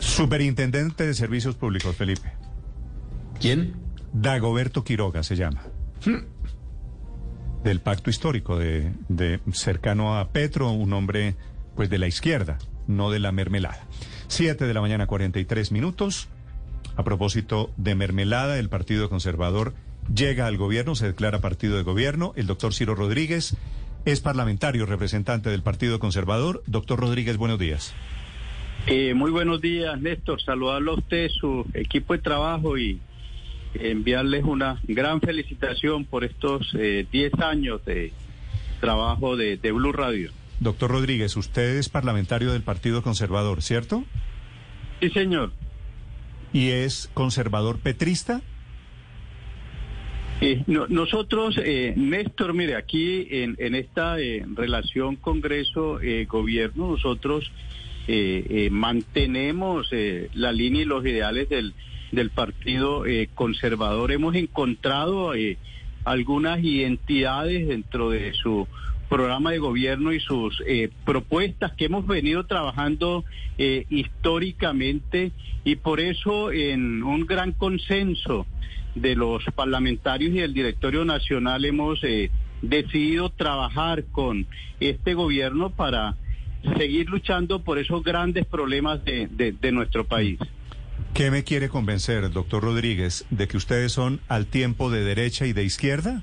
Superintendente de Servicios Públicos, Felipe. ¿Quién? Dagoberto Quiroga se llama. Del pacto histórico de, de cercano a Petro, un hombre pues de la izquierda, no de la mermelada. Siete de la mañana, 43 minutos. A propósito de mermelada, el Partido Conservador llega al gobierno, se declara partido de gobierno. El doctor Ciro Rodríguez es parlamentario, representante del Partido Conservador. Doctor Rodríguez, buenos días. Eh, muy buenos días, Néstor. Saludarlo a usted, su equipo de trabajo y enviarles una gran felicitación por estos 10 eh, años de trabajo de, de Blue Radio. Doctor Rodríguez, usted es parlamentario del Partido Conservador, ¿cierto? Sí, señor. ¿Y es conservador petrista? Eh, no, nosotros, eh, Néstor, mire, aquí en, en esta eh, relación Congreso-Gobierno, nosotros mantenemos la línea y los ideales del, del Partido Conservador. Hemos encontrado algunas identidades dentro de su programa de gobierno y sus propuestas que hemos venido trabajando históricamente y por eso en un gran consenso de los parlamentarios y del directorio nacional hemos eh, decidido trabajar con este gobierno para seguir luchando por esos grandes problemas de, de, nuestro país. ¿Qué me quiere convencer, doctor Rodríguez, de que ustedes son al tiempo de derecha y de izquierda?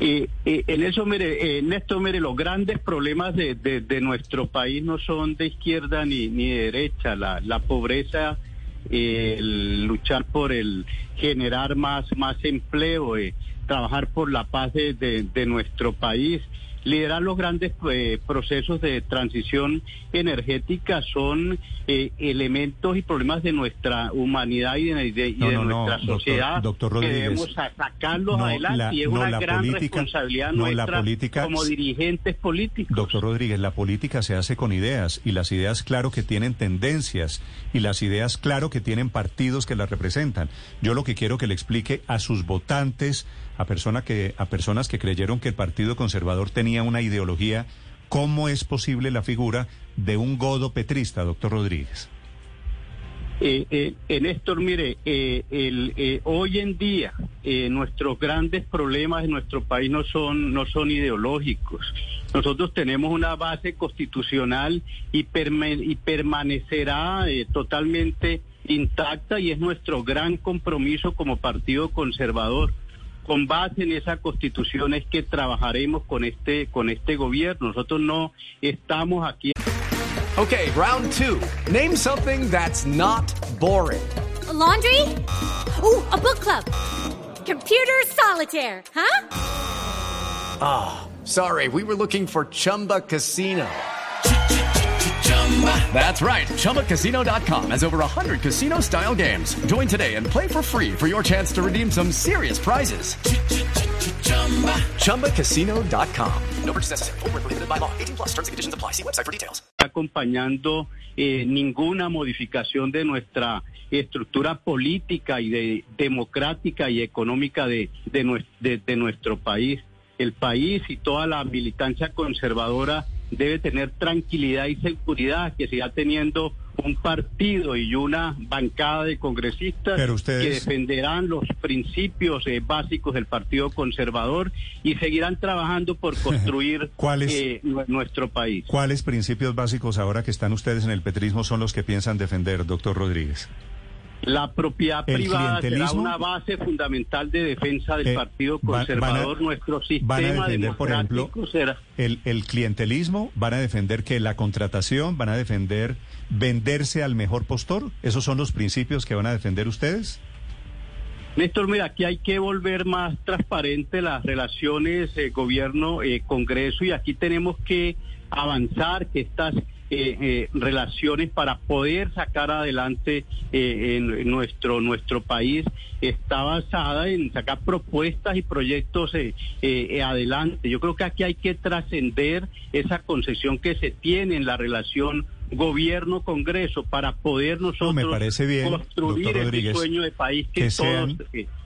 Eh, eh, en eso, mire, en esto, mire, los grandes problemas de, de, nuestro país no son de izquierda ni, ni de derecha. La, la pobreza el luchar por el generar más, más empleo, eh, trabajar por la paz de, de nuestro país liderar los grandes eh, procesos de transición energética son eh, elementos y problemas de nuestra humanidad y de, nuestra sociedad doctor, que debemos sacarlos adelante y es una gran responsabilidad nuestra como dirigentes políticos. Doctor Rodríguez, la política se hace con ideas y las ideas claro que tienen tendencias y las ideas claro que tienen partidos que las representan. Yo lo que quiero que le explique a sus votantes, a, que, a personas que creyeron que el Partido Conservador tenía una ideología, ¿cómo es posible la figura de un godo petrista, doctor Rodríguez? Eh, eh, Néstor, mire, eh, el, eh, hoy en día nuestros grandes problemas en nuestro país no son, no son ideológicos. Nosotros tenemos una base constitucional y, y permanecerá totalmente intacta y es nuestro gran compromiso como Partido Conservador con base en esa constitución es que trabajaremos con este con este gobierno. Nosotros no estamos aquí. Okay, round two. Name something that's not boring. A laundry? Ooh, a book club. Computer solitaire, huh? Ah, oh, sorry. We were looking for Chumba Casino. That's right. ChumbaCasino.com has over 100 casino style games. Join today and play for free for your chance to redeem some serious prizes. ChumbaCasino.com. No purchase necessary. Prohibited by law. 18 plus terms and conditions apply. See website for details. Acompañando eh, ninguna modificación de nuestra estructura política y de, democrática y económica de, de, de, de nuestro país. El país y toda la militancia conservadora debe tener tranquilidad y seguridad que siga teniendo un partido y una bancada de congresistas que defenderán los principios eh, básicos del Partido Conservador y seguirán trabajando por construir eh, nuestro país. ¿Cuáles principios básicos ahora que están ustedes en el petrismo son los que piensan defender, doctor Rodríguez? La propiedad privada será una base fundamental de defensa del eh, Partido Conservador. Nuestro sistema defender, por ejemplo, El, el clientelismo, van a defender que la contratación, van a defender venderse al mejor postor. ¿Esos son los principios que van a defender ustedes? Néstor, mira, aquí hay que volver más transparente las relaciones eh, gobierno-congreso y aquí tenemos que avanzar, que estas eh, eh, relaciones para poder sacar adelante eh, en, nuestro nuestro país está basada en sacar propuestas y proyectos adelante. Yo creo que aquí hay que trascender esa concesión que se tiene en la relación gobierno-congreso para poder nosotros me parece bien, construir el sueño de país que, todos...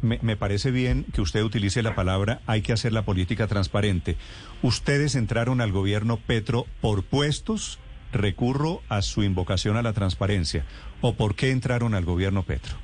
me, me, parece bien que usted utilice la palabra hay que hacer la política transparente. ¿Ustedes entraron al gobierno Petro por puestos? Recurro a su invocación a la transparencia. ¿O por qué entraron al gobierno Petro?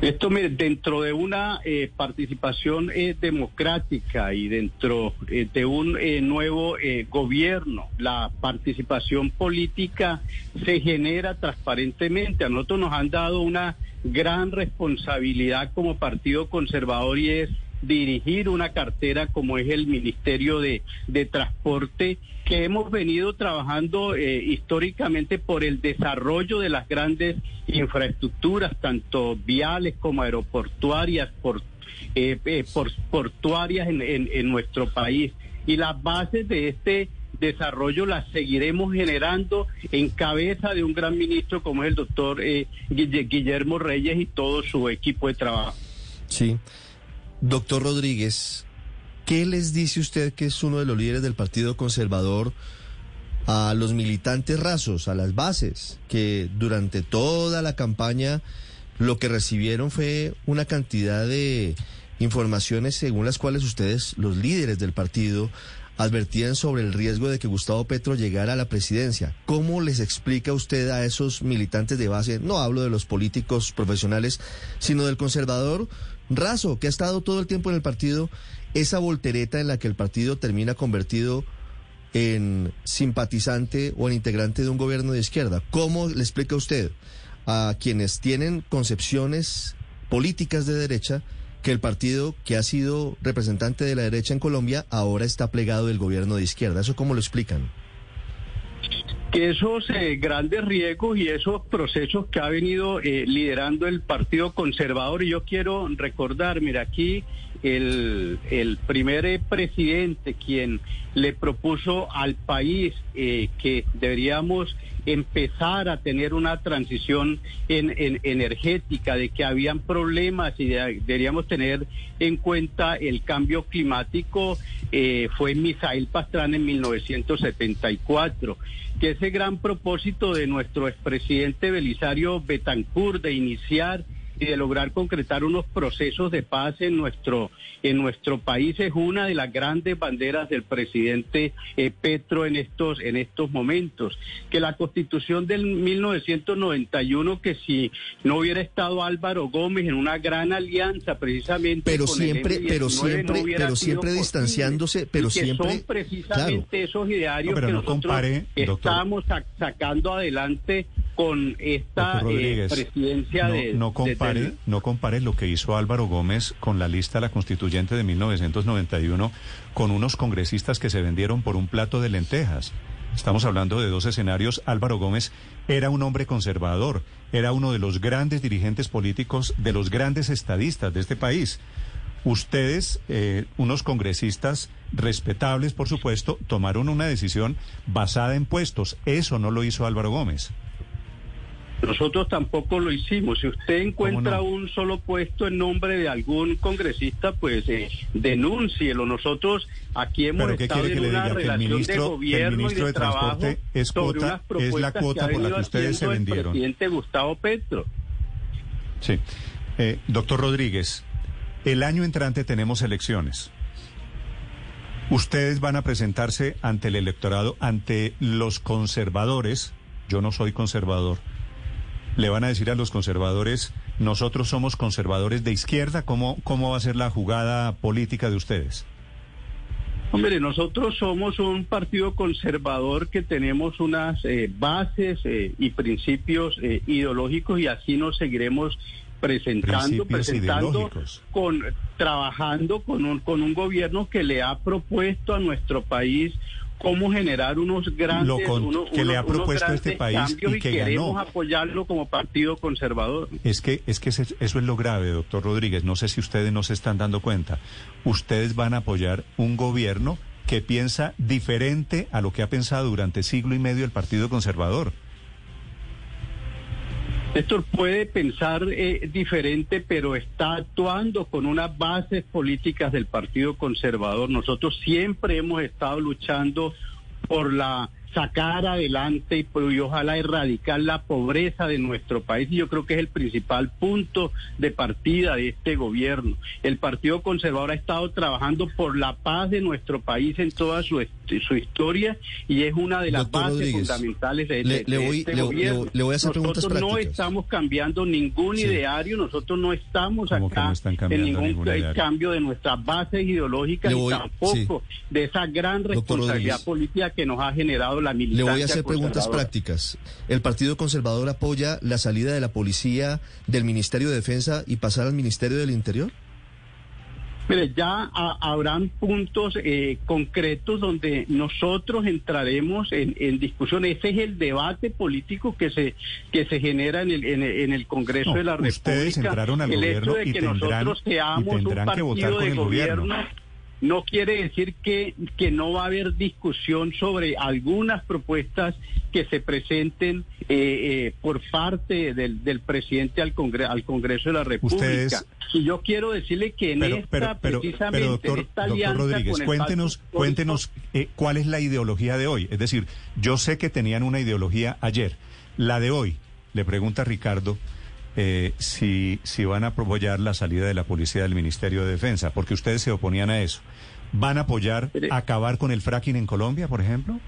Esto dentro de una eh, participación eh, democrática y dentro eh, de un nuevo gobierno, la participación política se genera transparentemente. A nosotros nos han dado una gran responsabilidad como Partido Conservador y es dirigir una cartera como es el Ministerio de, Transporte, que hemos venido trabajando eh, históricamente por el desarrollo de las grandes infraestructuras, tanto viales como aeroportuarias, por, eh, eh, portuarias en, en, nuestro país. Y las bases de este desarrollo las seguiremos generando en cabeza de un gran ministro como es el doctor Guillermo Reyes y todo su equipo de trabajo. Sí. Doctor Rodríguez, ¿qué les dice usted que es uno de los líderes del Partido Conservador a los militantes rasos, a las bases, que durante toda la campaña lo que recibieron fue una cantidad de informaciones según las cuales ustedes, los líderes del partido, advertían sobre el riesgo de que Gustavo Petro llegara a la presidencia. ¿Cómo les explica usted a esos militantes de base? No hablo de los políticos profesionales, sino del conservador Razo, que ha estado todo el tiempo en el partido, esa voltereta en la que el partido termina convertido en simpatizante o en integrante de un gobierno de izquierda. ¿Cómo le explica usted a quienes tienen concepciones políticas de derecha que el partido que ha sido representante de la derecha en Colombia ahora está plegado del gobierno de izquierda? ¿Eso cómo lo explican? Que esos eh, grandes riesgos y esos procesos que ha venido eh, liderando el Partido Conservador, y yo quiero recordar, mira, aquí el, primer eh, presidente quien le propuso al país que deberíamos empezar a tener una transición en, energética, de que habían problemas y deberíamos tener en cuenta el cambio climático, eh, fue Misael Pastrana en 1974, que ese gran propósito de nuestro expresidente Belisario Betancourt de iniciar y de lograr concretar unos procesos de paz en nuestro en nuestro país es una de las grandes banderas del presidente eh, Petro en estos en estos momentos. Que la Constitución del 1991 que si no hubiera estado Álvaro Gómez en una gran alianza precisamente pero siempre pero siempre pero siempre distanciándose pero siempre son precisamente esos idearios que nosotros estamos sacando adelante con esta eh, presidencia de no no compare lo que hizo Álvaro Gómez con la lista la constituyente de 1991 con unos congresistas que se vendieron por un plato de lentejas. Estamos hablando de dos escenarios. Álvaro Gómez era un hombre conservador, era uno de los grandes dirigentes políticos, de los grandes estadistas de este país. Ustedes, eh, unos congresistas respetables, por supuesto, tomaron una decisión basada en puestos. Eso no lo hizo Álvaro Gómez. Nosotros tampoco lo hicimos. Si usted encuentra un solo puesto en nombre de algún congresista, pues eh, denúncielo. Nosotros aquí hemos estado en una relación de gobierno y de, trabajo es, cuota, es la cuota por la que ustedes se vendieron. El presidente Gustavo Petro. Sí. Eh, doctor Rodríguez, el año entrante tenemos elecciones. Ustedes van a presentarse ante el electorado, ante los conservadores. Yo no soy conservador le van a decir a los conservadores, nosotros somos conservadores de izquierda, ¿cómo, cómo va a ser la jugada política de ustedes? Hombre, nosotros somos un partido conservador que tenemos unas eh, bases eh, y principios eh, ideológicos y así nos seguiremos presentando, presentando con trabajando con un con un gobierno que le ha propuesto a nuestro país cómo generar unos grandes, que le ha propuesto este país y que queremos apoyarlo como partido conservador. Es que es que eso es lo grave, doctor Rodríguez. No sé si ustedes no se están dando cuenta. Ustedes van a apoyar un gobierno que piensa diferente a lo que ha pensado durante siglo y medio el Partido Conservador. Néstor puede pensar eh, diferente, pero está actuando con unas bases políticas del Partido Conservador. Nosotros siempre hemos estado luchando por la sacar adelante y, pues, y, ojalá erradicar la pobreza de nuestro país. Y yo creo que es el principal punto de partida de este gobierno. El Partido Conservador ha estado trabajando por la paz de nuestro país en toda su, su historia y es una de las Doctor bases Rodríguez, fundamentales de, le- de- le de voy- este le- gobierno. le- le voy a hacer preguntas nosotros no prácticas. estamos cambiando ningún Sí. ideario, nosotros no estamos ¿Cómo que acá no en cambiando ningún cambio de nuestras bases ideológicas y tampoco de esa gran Doctor responsabilidad Rodríguez. política que nos ha generado la Le militancia voy a hacer preguntas prácticas. ¿El Partido Conservador apoya la salida de la policía del Ministerio de Defensa y pasar al Ministerio del Interior? Mire, ya ha- habrán puntos eh, concretos donde nosotros entraremos en, en discusión. Ese es el debate político que se que se genera en el, en el, en el Congreso No, de la República. ustedes entraron al el gobierno hecho de y que tendrán- nosotros y seamos un tendrán que votar partido con de el gobierno. gobierno no quiere decir que, que no va a haber discusión sobre algunas propuestas que se presenten eh, eh, por parte del, del presidente al, Congre- al Congreso de la República. Ustedes- y yo quiero decirle que en Pero, esta, pero, precisamente, pero, doctor, esta doctor alianza Rodríguez, con cuéntenos, Pacto cuéntenos eh, cuál es la ideología de hoy. Es decir, yo sé que tenían una ideología ayer. La de hoy, le pregunta Ricardo eh, si, si van a apoyar la salida de la policía del Ministerio de Defensa, porque ustedes se oponían a eso. ¿Van a apoyar acabar con el fracking en Colombia, por ejemplo?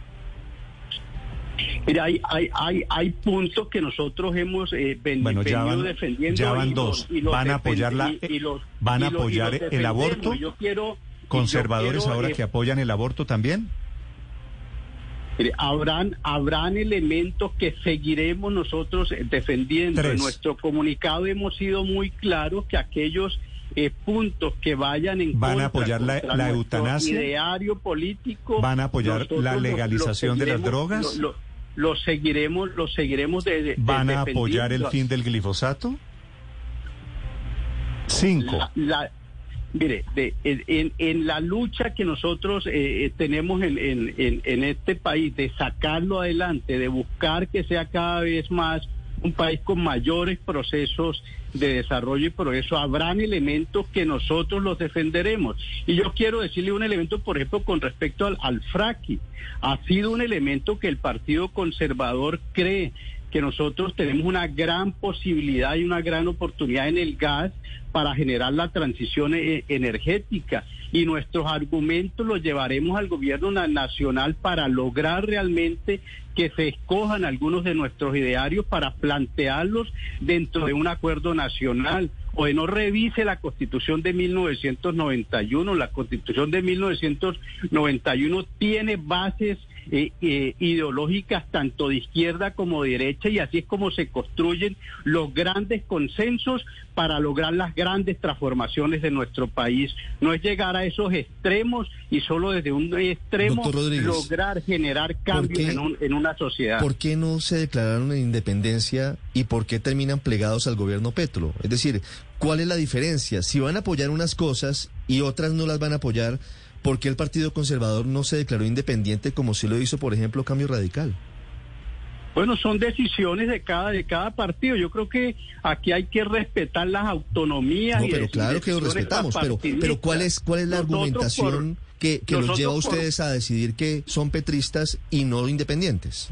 Mira, hay, hay, hay, hay puntos que nosotros hemos eh, ven- Bueno, ya venido van- defendiendo. ya van y los- dos. y los ¿Van a apoyar la- y- y los- van a apoyar el aborto? Yo quiero... yo ¿Conservadores quiero, ahora eh, que apoyan el aborto también? Habrán, habrán elementos que seguiremos nosotros eh, defendiendo. Tres. En nuestro comunicado hemos sido muy claros que aquellos eh, puntos que vayan en ¿Van a contra apoyar la- la eutanasia? ideario político. ¿Van a apoyar nosotros la lo- lo legalización de las drogas? Lo, lo- lo seguiremos, lo seguiremos de, de- ¿Van a apoyar el fin del glifosato? Cinco. La- la- mire, de- en, en- la lucha que nosotros eh, eh, tenemos en, en- en- en este país de sacarlo adelante, de buscar que sea cada vez más un país con mayores procesos de desarrollo y progreso, habrán elementos que nosotros los defenderemos. Y yo quiero decirle un elemento, por ejemplo, con respecto al, al fracking. Ha sido un elemento que el Partido Conservador cree que nosotros tenemos una gran posibilidad y una gran oportunidad en el gas para generar la transición eh, energética y nuestros argumentos los llevaremos al gobierno na- nacional para lograr realmente que se escojan algunos de nuestros idearios para plantearlos dentro de un acuerdo nacional o de no revise la constitución de 1991. La constitución de 1991 tiene bases eh, eh, ideológicas tanto de izquierda como de derecha y así es como se construyen los grandes consensos para lograr las grandes transformaciones de nuestro país. No es llegar a esos extremos y solo desde un extremo lograr generar cambios qué- en, un- en una sociedad. ¿Por qué no se declararon en independencia y por qué terminan plegados al gobierno Petro? Es decir, ¿cuál es la diferencia? Si van a apoyar unas cosas y otras no las van a apoyar, ¿por qué el Partido Conservador no se declaró independiente como sí lo hizo, por ejemplo, Cambio Radical? Bueno, son decisiones de cada de cada partido. Yo creo que aquí hay que respetar las autonomías. No, y pero de- claro que lo respetamos, pero, pero ¿cuál es cuál es la Nosotros argumentación por- que, que los lleva a por- ustedes a decidir que son petristas y no independientes?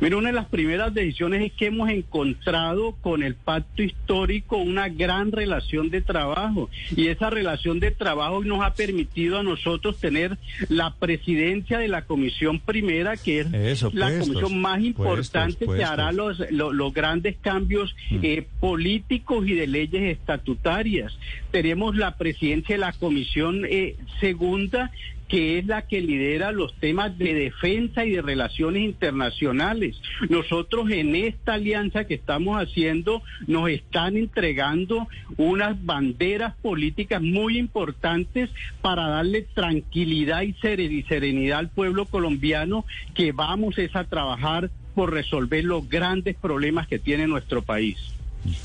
Mira, una de las primeras decisiones es que hemos encontrado con el pacto histórico una gran relación de trabajo y esa relación de trabajo nos ha permitido a nosotros tener la presidencia de la comisión primera, que es Eso, la puestos, comisión más importante que puestos. hará los, lo- los grandes cambios eh, políticos y de leyes estatutarias. Tenemos la presidencia de la comisión eh, segunda que es la que lidera los temas de defensa y de relaciones internacionales. Nosotros en esta alianza que estamos haciendo nos están entregando unas banderas políticas muy importantes para darle tranquilidad y seren- y serenidad al pueblo colombiano que vamos es a trabajar por resolver los grandes problemas que tiene nuestro país.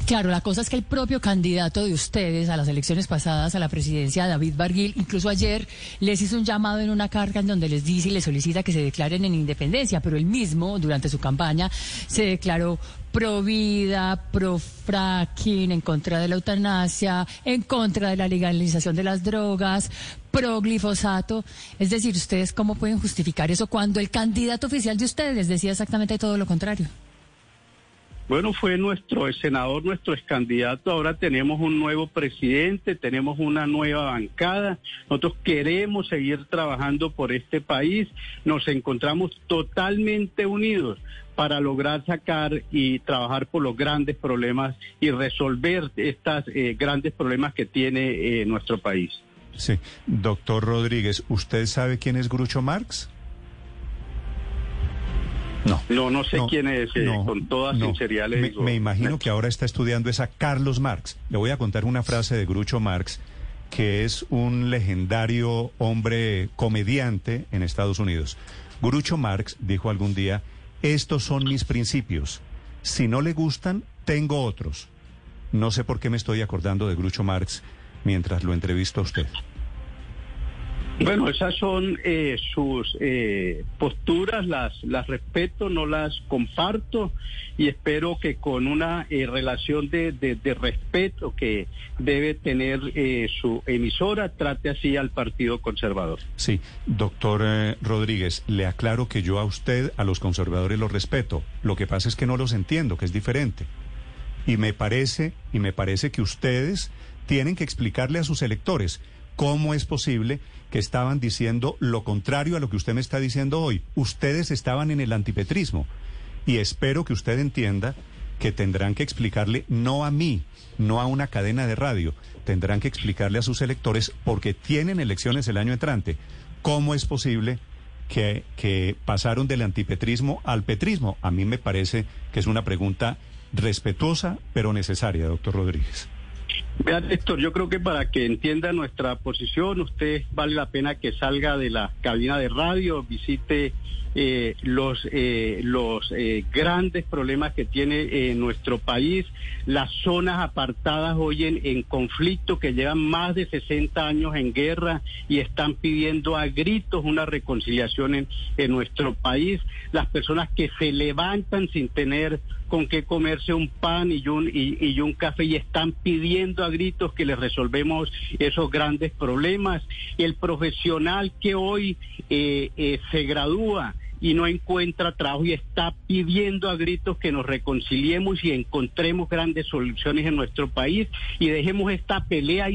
Claro, la cosa es que el propio candidato de ustedes a las elecciones pasadas a la presidencia, David Barguil, incluso ayer les hizo un llamado en una carta en donde les dice y les solicita que se declaren en independencia, pero él mismo, durante su campaña, se declaró pro vida, pro fracking, en contra de la eutanasia, en contra de la legalización de las drogas, pro glifosato. Es decir, ¿ustedes cómo pueden justificar eso cuando el candidato oficial de ustedes decía exactamente todo lo contrario? Bueno, fue nuestro senador, nuestro ex candidato. Ahora tenemos un nuevo presidente, tenemos una nueva bancada. Nosotros queremos seguir trabajando por este país. Nos encontramos totalmente unidos para lograr sacar y trabajar por los grandes problemas y resolver estos eh, grandes problemas que tiene eh, nuestro país. Sí, doctor Rodríguez, ¿usted sabe quién es Grucho Marx? No. No, no sé quién es, eh, con toda sinceridad le me, me imagino que ahora está estudiando esa Carlos Marx. Le voy a contar una frase de Grucho Marx, que es un legendario hombre comediante en Estados Unidos. Grucho Marx dijo algún día, estos son mis principios. Si no le gustan, tengo otros. No sé por qué me estoy acordando de Grucho Marx mientras lo entrevisto a usted. Bueno, esas son eh, sus eh, posturas, las, las respeto, no las comparto y espero que con una eh, relación de, de, de, respeto que debe tener eh, su emisora trate así al Partido Conservador. Sí, doctor eh, Rodríguez, le aclaro que yo a usted, a los conservadores los respeto. Lo que pasa es que no los entiendo, que es diferente. Y me parece, y me parece que ustedes tienen que explicarle a sus electores ¿Cómo es posible que estaban diciendo lo contrario a lo que usted me está diciendo hoy? Ustedes estaban en el antipetrismo. Y espero que usted entienda que tendrán que explicarle no a mí, no a una cadena de radio, tendrán que explicarle a sus electores porque tienen elecciones el año entrante. ¿Cómo es posible que, pasaron del antipetrismo al petrismo? A mí me parece que es una pregunta respetuosa pero necesaria, doctor Rodríguez. Vean, Héctor, yo creo que para que entienda nuestra posición, usted vale la pena que salga de la cabina de radio, visite eh, los eh, los eh, grandes problemas que tiene nuestro país, las zonas apartadas hoy en, en, conflicto que llevan más de 60 años en guerra y están pidiendo a gritos una reconciliación en, en nuestro país, las personas que se levantan sin tener con qué comerse un pan y un, y, y un café y están pidiendo a gritos que les resolvemos esos grandes problemas. El profesional que hoy eh, eh, se gradúa y no encuentra trabajo y está pidiendo a gritos que nos reconciliemos y encontremos grandes soluciones en nuestro país y dejemos esta pelea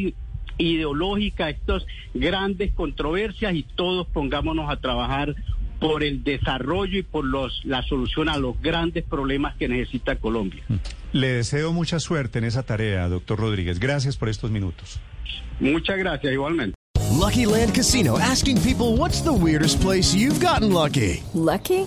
ideológica, estas grandes controversias y todos pongámonos a trabajar por el desarrollo y por los, la solución a los grandes problemas que necesita Colombia. Le deseo mucha suerte en esa tarea, doctor Rodríguez. Gracias por estos minutos. Muchas gracias, igualmente. Lucky Land Casino, asking people what's the weirdest place you've gotten lucky. Lucky?